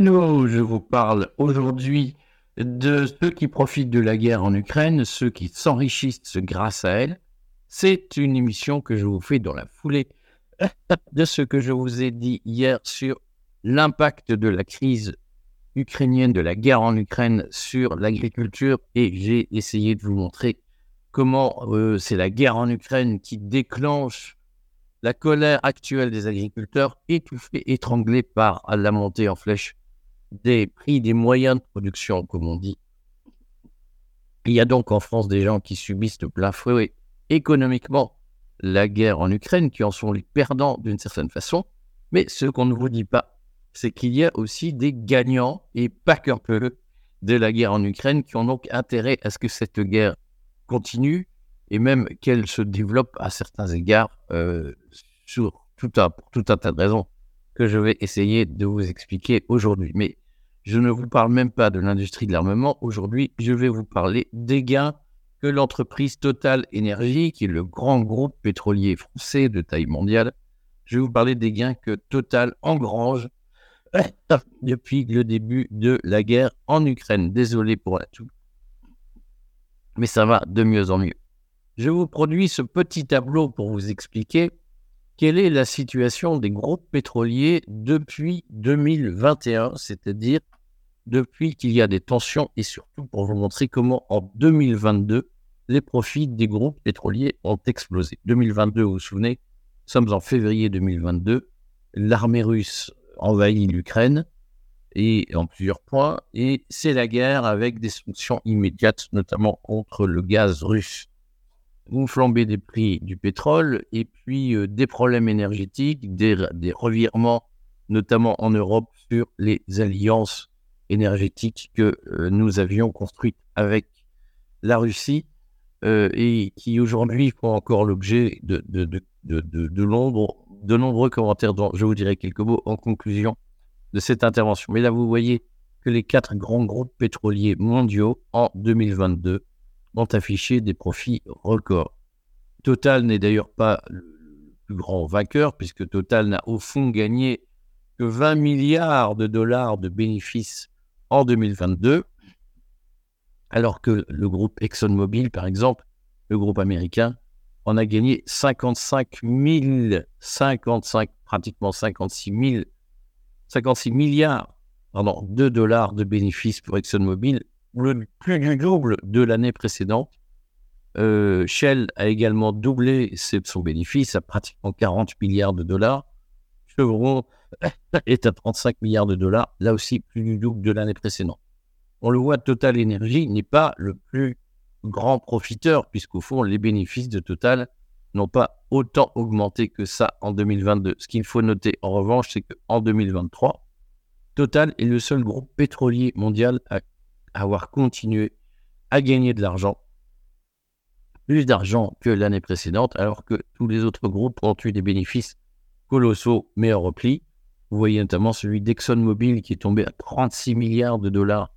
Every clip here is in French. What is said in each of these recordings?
Je vous parle aujourd'hui de ceux qui profitent de la guerre en Ukraine, ceux qui s'enrichissent grâce à elle. C'est une émission que je vous fais dans la foulée de ce que je vous ai dit hier sur l'impact de la crise ukrainienne, de la guerre en Ukraine sur l'agriculture et j'ai essayé de vous montrer comment euh, c'est la guerre en Ukraine qui déclenche la colère actuelle des agriculteurs étouffée, étranglée par la montée en flèche des prix des moyens de production, comme on dit. Il y a donc en France des gens qui subissent de plein fouet économiquement la guerre en Ukraine, qui en sont les perdants d'une certaine façon. Mais ce qu'on ne vous dit pas, c'est qu'il y a aussi des gagnants, et pas qu'un peu, de la guerre en Ukraine, qui ont donc intérêt à ce que cette guerre continue, et même qu'elle se développe à certains égards euh, pour tout un tas de raisons que je vais essayer de vous expliquer aujourd'hui. Mais je ne vous parle même pas de l'industrie de l'armement. Aujourd'hui, je vais vous parler des gains que l'entreprise Total Energy, qui est le grand groupe pétrolier français de taille mondiale, je vais vous parler des gains que Total engrange depuis le début de la guerre en Ukraine. Désolé pour la tout. Mais ça va de mieux en mieux. Je vous produis ce petit tableau pour vous expliquer quelle est la situation des groupes pétroliers depuis 2021, c'est-à-dire depuis qu'il y a des tensions et surtout pour vous montrer comment en 2022, les profits des groupes pétroliers ont explosé. 2022, vous vous souvenez, nous sommes en février 2022, l'armée russe envahit l'Ukraine et en plusieurs points, et c'est la guerre avec des sanctions immédiates, notamment contre le gaz russe une flambée des prix du pétrole et puis euh, des problèmes énergétiques, des, revirements, notamment en Europe, sur les alliances énergétiques que euh, nous avions construites avec la Russie euh, et qui aujourd'hui font encore l'objet de, de, de, de, de nombreux commentaires dont je vous dirai quelques mots en conclusion de cette intervention. Mais là, vous voyez que les quatre grands groupes pétroliers mondiaux en 2022 ont affiché des profits records. Total n'est d'ailleurs pas le plus grand vainqueur, puisque Total n'a au fond gagné que 20 milliards de dollars de bénéfices en 2022, alors que le groupe ExxonMobil, par exemple, le groupe américain, en a gagné 55 000, 55, pratiquement 56 000, 56 milliards pardon, de dollars de bénéfices pour ExxonMobil le plus du double de l'année précédente. Euh, Shell a également doublé son bénéfice à pratiquement 40 milliards de dollars. Chevron est à 35 milliards de dollars, là aussi plus du double de l'année précédente. On le voit, Total Energy n'est pas le plus grand profiteur, puisqu'au fond, les bénéfices de Total n'ont pas autant augmenté que ça en 2022. Ce qu'il faut noter en revanche, c'est qu'en 2023, Total est le seul groupe pétrolier mondial à avoir continué à gagner de l'argent, plus d'argent que l'année précédente, alors que tous les autres groupes ont eu des bénéfices colossaux, mais en repli. Vous voyez notamment celui d'ExxonMobil qui est tombé à 36 milliards de dollars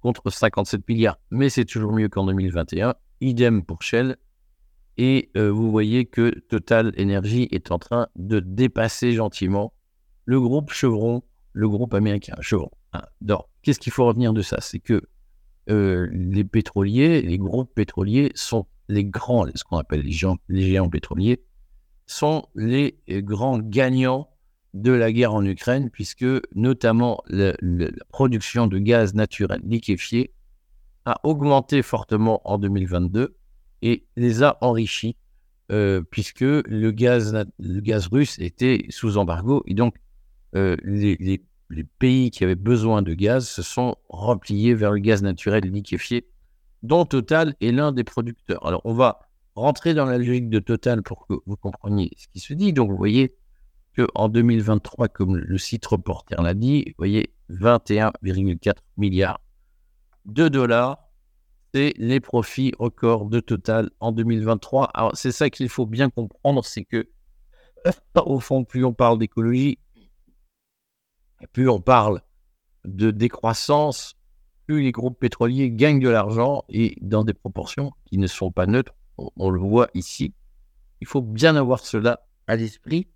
contre 57 milliards, mais c'est toujours mieux qu'en 2021. Idem pour Shell. Et euh, vous voyez que Total Energy est en train de dépasser gentiment le groupe Chevron, le groupe américain Chevron. Alors, qu'est-ce qu'il faut retenir de ça? C'est que euh, les pétroliers, les groupes pétroliers sont les grands, ce qu'on appelle les géants, pétroliers, sont les grands gagnants de la guerre en Ukraine, puisque notamment la production de gaz naturel liquéfié a augmenté fortement en 2022 et les a enrichis, euh, puisque le gaz, russe était sous embargo, et donc euh, les, les les pays qui avaient besoin de gaz se sont repliés vers le gaz naturel liquéfié, dont Total est l'un des producteurs. Alors, on va rentrer dans la logique de Total pour que vous compreniez ce qui se dit. Donc, vous voyez qu'en 2023, comme le site reporter l'a dit, vous voyez 21,4 milliards de dollars. C'est les profits records de Total en 2023. Alors, c'est ça qu'il faut bien comprendre, c'est que, au fond, plus on parle d'écologie, plus on parle de décroissance, plus les groupes pétroliers gagnent de l'argent et dans des proportions qui ne sont pas neutres. On, le voit ici. Il faut bien avoir cela à l'esprit.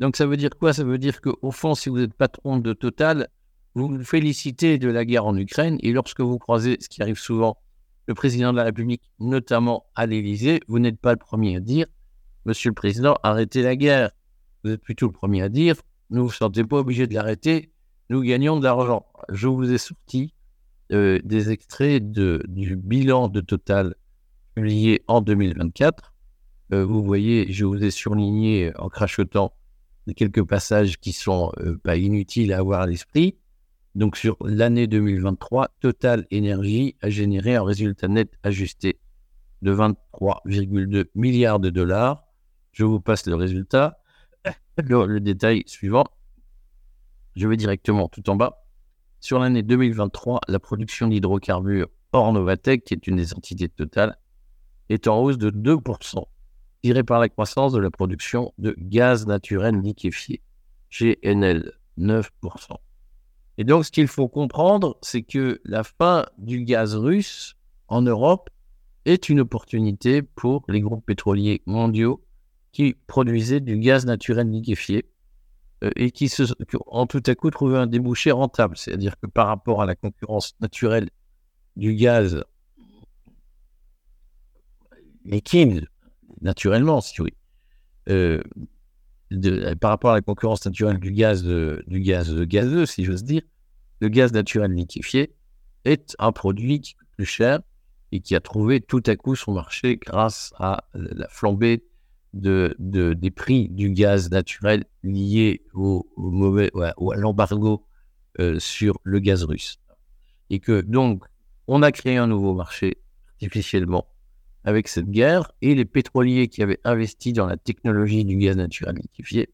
Donc ça veut dire quoi? Ça veut dire qu'au fond, si vous êtes patron de Total, vous vous félicitez de la guerre en Ukraine et lorsque vous croisez, ce qui arrive souvent, le président de la République, notamment à l'Élysée, vous n'êtes pas le premier à dire Monsieur le Président, arrêtez la guerre. Vous êtes plutôt le premier à dire Ne vous sentez pas obligé de l'arrêter, nous gagnons de l'argent. Je vous ai sorti euh, des extraits du bilan de Total publié en 2024. Euh, vous voyez, je vous ai surligné en crachotant quelques passages qui sont euh, pas inutiles à avoir à l'esprit. Donc sur l'année 2023, Total Energy a généré un résultat net ajusté de 23,2 milliards de dollars. Je vous passe le résultat, le, détail suivant. Je vais directement tout en bas. Sur l'année 2023, la production d'hydrocarbures hors Novatec, qui est une des entités de Total, est en hausse de 2%, tirée par la croissance de la production de gaz naturel liquéfié, GNL, 9%. Et donc, ce qu'il faut comprendre, c'est que la fin du gaz russe en Europe est une opportunité pour les groupes pétroliers mondiaux qui produisaient du gaz naturel liquéfié euh, et qui, se, ont tout à coup trouvé un débouché rentable. C'est-à-dire que par rapport à la concurrence naturelle du gaz liquide, naturellement, si oui, euh, par rapport à la concurrence naturelle du gaz, du gaz gazeux, si j'ose dire, le gaz naturel liquéfié est un produit plus cher et qui a trouvé tout à coup son marché grâce à la flambée de, des prix du gaz naturel lié au, mauvais, ou à l'embargo euh, sur le gaz russe. Et que donc, on a créé un nouveau marché artificiellement avec cette guerre et les pétroliers qui avaient investi dans la technologie du gaz naturel liquéfié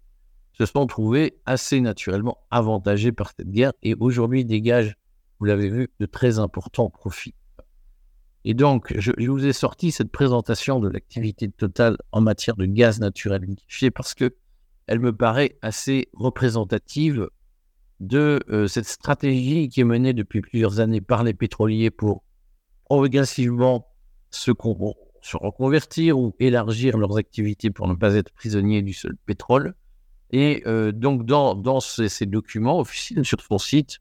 se sont trouvés assez naturellement avantagés par cette guerre et aujourd'hui dégagent, vous l'avez vu, de très importants profits. Et donc, je, vous ai sorti cette présentation de l'activité totale en matière de gaz naturel liquéfié parce que elle me paraît assez représentative de euh, cette stratégie qui est menée depuis plusieurs années par les pétroliers pour progressivement se, reconvertir ou élargir leurs activités pour ne pas être prisonniers du seul pétrole. Et euh, donc, dans, dans ces, documents officiels sur son site,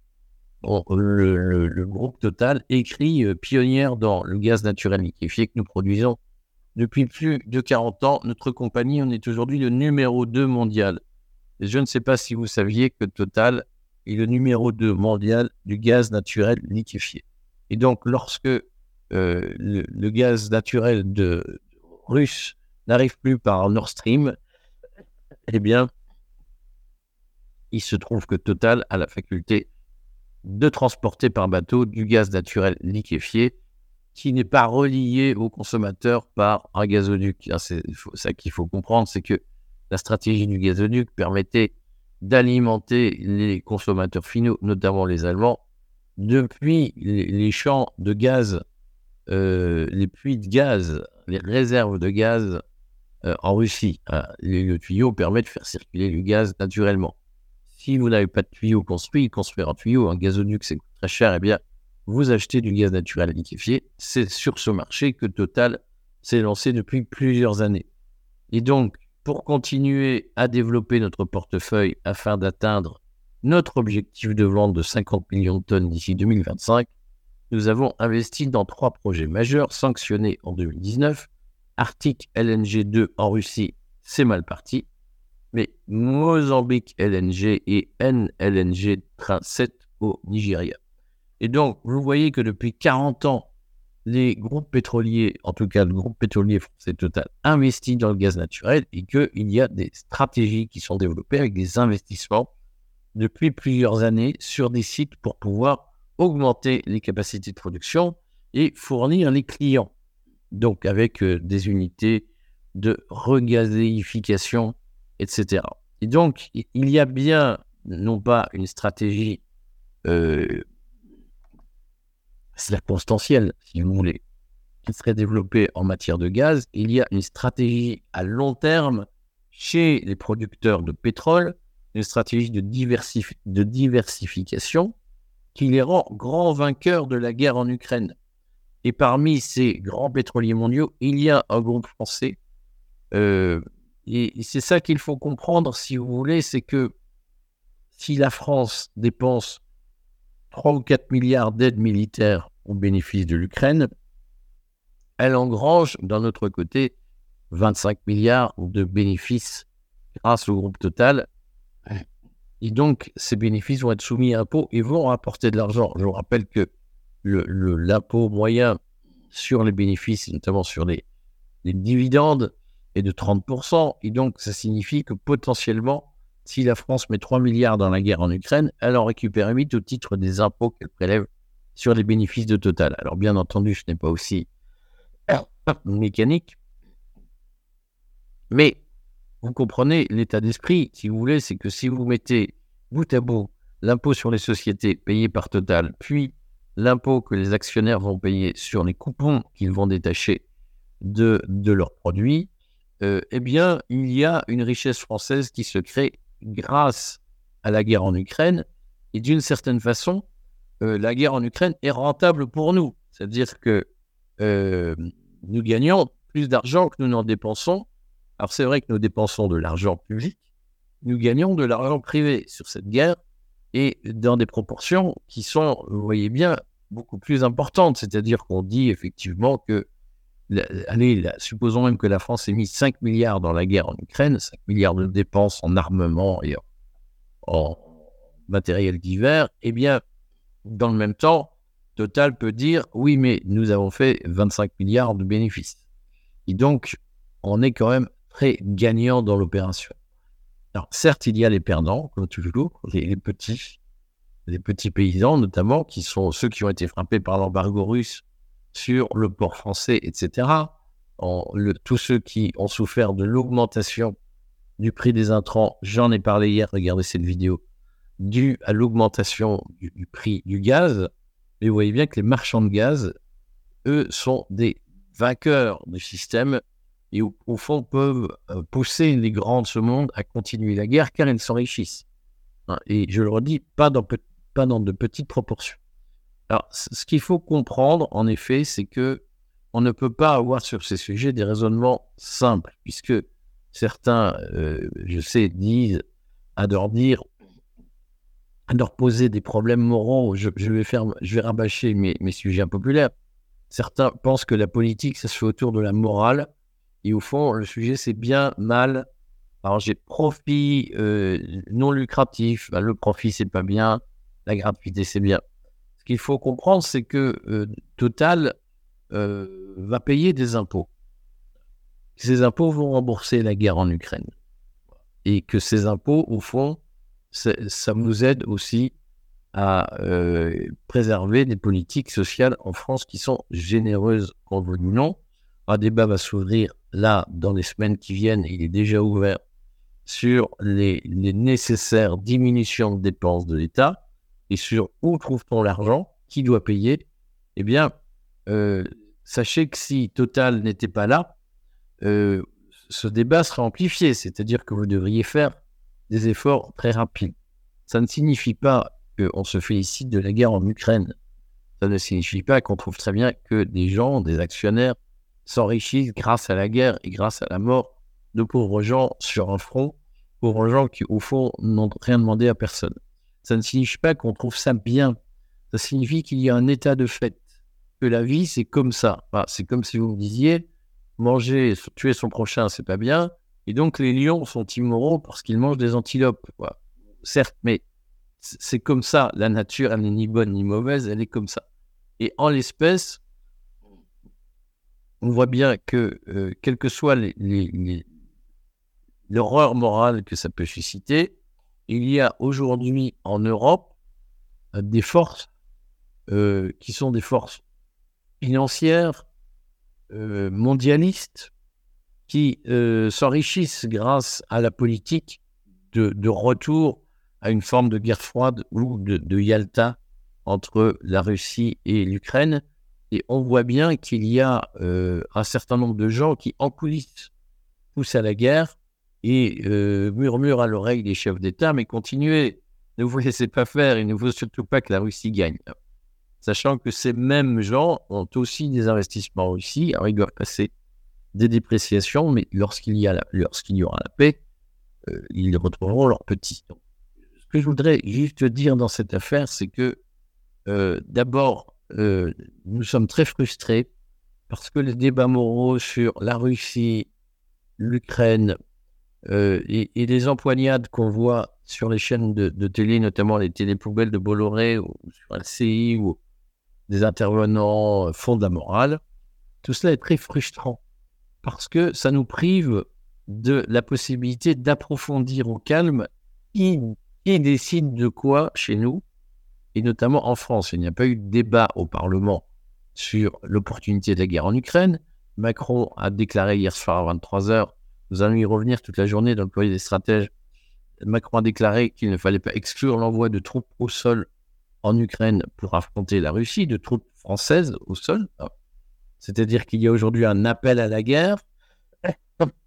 le, groupe Total écrit euh, pionnière dans le gaz naturel liquéfié que nous produisons depuis plus de 40 ans. Notre compagnie en est aujourd'hui le numéro 2 mondial. Je ne sais pas si vous saviez que Total est le numéro 2 mondial du gaz naturel liquéfié. Et donc, lorsque euh, le, gaz naturel russe n'arrive plus par Nord Stream, eh bien, il se trouve que Total a la faculté de transporter par bateau du gaz naturel liquéfié qui n'est pas relié au consommateur par un gazoduc. C'est ça qu'il faut comprendre, c'est que la stratégie du gazoduc permettait d'alimenter les consommateurs finaux, notamment les Allemands, depuis les, champs de gaz, euh, les puits de gaz, les réserves de gaz euh, en Russie. Hein. le tuyau permet de faire circuler le gaz naturellement. Si vous n'avez pas de tuyau construit, construire un tuyau, un gazoduc, c'est très cher, eh bien, vous achetez du gaz naturel liquéfié. C'est sur ce marché que Total s'est lancé depuis plusieurs années. Et donc, pour continuer à développer notre portefeuille afin d'atteindre notre objectif de vente de 50 millions de tonnes d'ici 2025, nous avons investi dans trois projets majeurs sanctionnés en 2019. Arctic LNG 2 en Russie, c'est mal parti mais Mozambique LNG et NLNG Train 7 au Nigeria. Et donc, vous voyez que depuis 40 ans, les groupes pétroliers, en tout cas le groupe pétrolier français Total, investit dans le gaz naturel et qu'il y a des stratégies qui sont développées avec des investissements depuis plusieurs années sur des sites pour pouvoir augmenter les capacités de production et fournir les clients. Donc avec euh, des unités de regazéification etc. Et donc, il y a bien, non pas une stratégie euh, circonstancielle, si vous voulez, qui serait développée en matière de gaz, il y a une stratégie à long terme chez les producteurs de pétrole, une stratégie de, diversification qui les rend grands vainqueurs de la guerre en Ukraine. Et parmi ces grands pétroliers mondiaux, il y a un groupe français euh, et, c'est ça qu'il faut comprendre, si vous voulez, c'est que si la France dépense 3 ou 4 milliards d'aides militaires au bénéfice de l'Ukraine, elle engrange d'un autre côté 25 milliards de bénéfices grâce au groupe Total. Et donc, ces bénéfices vont être soumis à impôt et vont rapporter de l'argent. Je vous rappelle que l'impôt moyen sur les bénéfices, notamment sur les, les dividendes, est de 30%. Et donc, ça signifie que potentiellement, si la France met 3 milliards dans la guerre en Ukraine, elle en récupère 8 au titre des impôts qu'elle prélève sur les bénéfices de Total. Alors, bien entendu, ce n'est pas aussi mécanique, mais vous comprenez l'état d'esprit, si vous voulez, c'est que si vous mettez bout à bout l'impôt sur les sociétés payé par Total, puis l'impôt que les actionnaires vont payer sur les coupons qu'ils vont détacher de, de leurs produits, euh, eh bien, il y a une richesse française qui se crée grâce à la guerre en Ukraine. Et d'une certaine façon, euh, la guerre en Ukraine est rentable pour nous. C'est-à-dire que euh, nous gagnons plus d'argent que nous n'en dépensons. Alors c'est vrai que nous dépensons de l'argent public, nous gagnons de l'argent privé sur cette guerre et dans des proportions qui sont, vous voyez bien, beaucoup plus importantes. C'est-à-dire qu'on dit effectivement que allez, supposons même que la France ait mis 5 milliards dans la guerre en Ukraine, 5 milliards de dépenses en armement et en, matériel divers, eh bien, dans le même temps, Total peut dire oui, mais nous avons fait 25 milliards de bénéfices. Et donc, on est quand même très gagnant dans l'opération. Alors, certes, il y a les perdants, comme toujours, les, les petits, les petits paysans notamment, qui sont ceux qui ont été frappés par l'embargo russe sur le port français, etc. tous ceux qui ont souffert de l'augmentation du prix des intrants, j'en ai parlé hier, regardez cette vidéo, dû à l'augmentation du, prix du gaz. Mais vous voyez bien que les marchands de gaz, eux, sont des vainqueurs du système et au, fond peuvent euh, pousser les grands de ce monde à continuer la guerre car ils s'enrichissent. Hein, et je le redis, pas dans de petites proportions. Alors, ce qu'il faut comprendre, en effet, c'est que on ne peut pas avoir sur ces sujets des raisonnements simples, puisque certains, euh, je sais, disent, adorent dire, adorent poser des problèmes moraux. Je, vais faire, je vais rabâcher mes, sujets impopulaires. Certains pensent que la politique, ça se fait autour de la morale, et au fond, le sujet, c'est bien, mal. Alors, j'ai profit euh, non lucratif. Ben, le profit, c'est pas bien. La gratuité, c'est bien qu'il faut comprendre, c'est que euh, Total euh, va payer des impôts. Ces impôts vont rembourser la guerre en Ukraine. Et que ces impôts, au fond, ça nous aide aussi à euh, préserver des politiques sociales en France qui sont généreuses, qu'on veut ou non. Un débat va s'ouvrir là dans les semaines qui viennent, il est déjà ouvert, sur les nécessaires diminutions de dépenses de l'État et sur où trouve-t-on l'argent, qui doit payer, eh bien, euh, sachez que si Total n'était pas là, euh, ce débat serait amplifié, c'est-à-dire que vous devriez faire des efforts très rapides. Ça ne signifie pas qu'on se félicite de la guerre en Ukraine. Ça ne signifie pas qu'on trouve très bien que des gens, des actionnaires, s'enrichissent grâce à la guerre et grâce à la mort de pauvres gens sur un front, pauvres gens qui, au fond, n'ont rien demandé à personne ça ne signifie pas qu'on trouve ça bien. Ça signifie qu'il y a un état de fait, que la vie, c'est comme ça. c'est comme si vous me disiez, manger, tuer son prochain, c'est pas bien. Et donc, les lions sont immoraux parce qu'ils mangent des antilopes. Certes, mais c'est comme ça. La nature, elle n'est ni bonne ni mauvaise, elle est comme ça. Et en l'espèce, on voit bien que, euh, quelle que soit l'horreur morale que ça peut susciter, il y a aujourd'hui en Europe euh, des forces euh, qui sont des forces financières, euh, mondialistes, qui s'enrichissent grâce à la politique de, retour à une forme de guerre froide ou de, Yalta entre la Russie et l'Ukraine. Et on voit bien qu'il y a un certain nombre de gens qui, en coulisses, poussent à la guerre et euh, murmure à l'oreille des chefs d'État, mais continuez, ne vous laissez pas faire, il ne faut surtout pas que la Russie gagne. Sachant que ces mêmes gens ont aussi des investissements en Russie, alors ils doivent passer des dépréciations, mais lorsqu'il y, aura la paix, euh, ils retrouveront leurs petits. ce que je voudrais juste dire dans cette affaire, c'est que euh, d'abord, euh, nous sommes très frustrés parce que les débats moraux sur la Russie, l'Ukraine euh, et, les empoignades qu'on voit sur les chaînes de, télé, notamment les télépoubelles de Bolloré ou sur LCI ou des intervenants font de la morale, tout cela est très frustrant parce que ça nous prive de la possibilité d'approfondir au calme qui, qui décide de quoi chez nous et notamment en France. Il n'y a pas eu de débat au Parlement sur l'opportunité de la guerre en Ukraine. Macron a déclaré hier soir à 23h, nous allons y revenir toute la journée dans le courrier des stratèges, Macron a déclaré qu'il ne fallait pas exclure l'envoi de troupes au sol en Ukraine pour affronter la Russie, de troupes françaises au sol. C'est-à-dire qu'il y a aujourd'hui un appel à la guerre.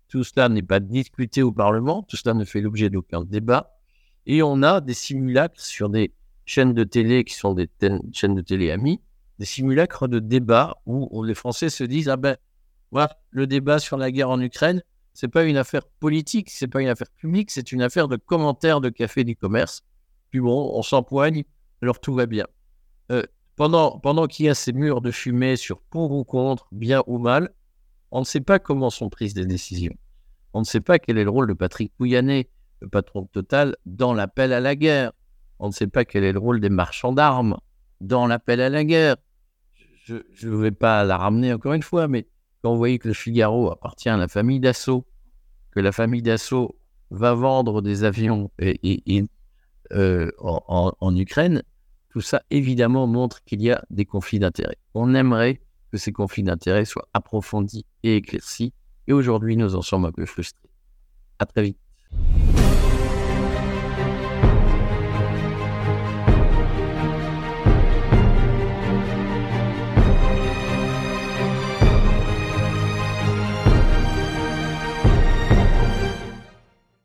Tout cela n'est pas discuté au Parlement, tout cela ne fait l'objet d'aucun débat. Et on a des simulacres sur des chaînes de télé qui sont des chaînes de télé amies, des simulacres de débat où, les Français se disent ah ben voilà le débat sur la guerre en Ukraine c'est pas une affaire politique c'est pas une affaire publique c'est une affaire de commentaires de café du commerce. Puis bon on s'empoigne alors tout va bien. Euh, pendant pendant qu'il y a ces murs de fumée sur pour ou contre bien ou mal on ne sait pas comment sont prises des décisions. On ne sait pas quel est le rôle de Patrick Pouyanné le patron de Total dans l'appel à la guerre. On ne sait pas quel est le rôle des marchands d'armes dans l'appel à la guerre. Je ne vais pas la ramener encore une fois, mais quand vous voyez que le Figaro appartient à la famille Dassault, que la famille Dassault va vendre des avions euh, en, Ukraine, tout ça évidemment montre qu'il y a des conflits d'intérêts. On aimerait que ces conflits d'intérêts soient approfondis et éclaircis. Et aujourd'hui, nous en sommes un peu frustrés. À très vite.